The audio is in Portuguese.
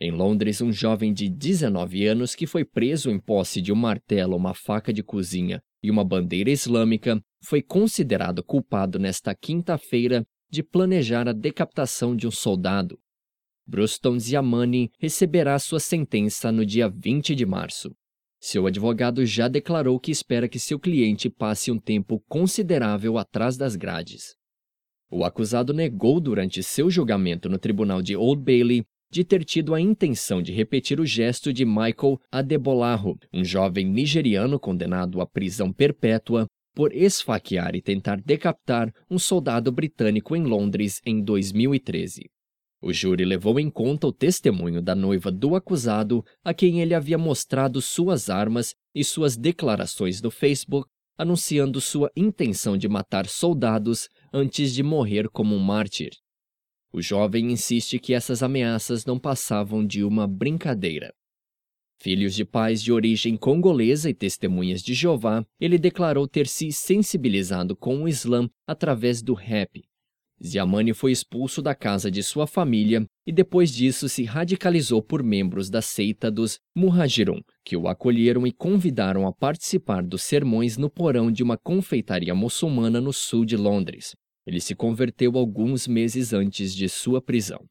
Londres um jovem de 19 anos que foi preso em posse de um martelo, uma faca de cozinha e uma bandeira islâmica, foi considerado culpado nesta quinta-feira de planejar a decapitação de um soldado. Bruston Ziamani receberá sua sentença no dia 20 de março. Seu advogado já declarou que espera que seu cliente passe um tempo considerável atrás das grades. O acusado negou durante seu julgamento no tribunal de Old Bailey de ter tido a intenção de repetir o gesto de Michael Adebolarro, um jovem nigeriano condenado à prisão perpétua por esfaquear e tentar decapitar um soldado britânico em Londres em 2013. O júri levou em conta o testemunho da noiva do acusado, a quem ele havia mostrado suas armas e suas declarações no Facebook, anunciando sua intenção de matar soldados antes de morrer como um mártir. O jovem insiste que essas ameaças não passavam de uma brincadeira. Filhos de pais de origem congolesa e testemunhas de Jeová, ele declarou ter se sensibilizado com o Islã através do rap. Ziamani foi expulso da casa de sua família e depois disso se radicalizou por membros da seita dos Muhajirun, que o acolheram e convidaram a participar dos sermões no porão de uma confeitaria muçulmana no sul de Londres. Ele se converteu alguns meses antes de sua prisão.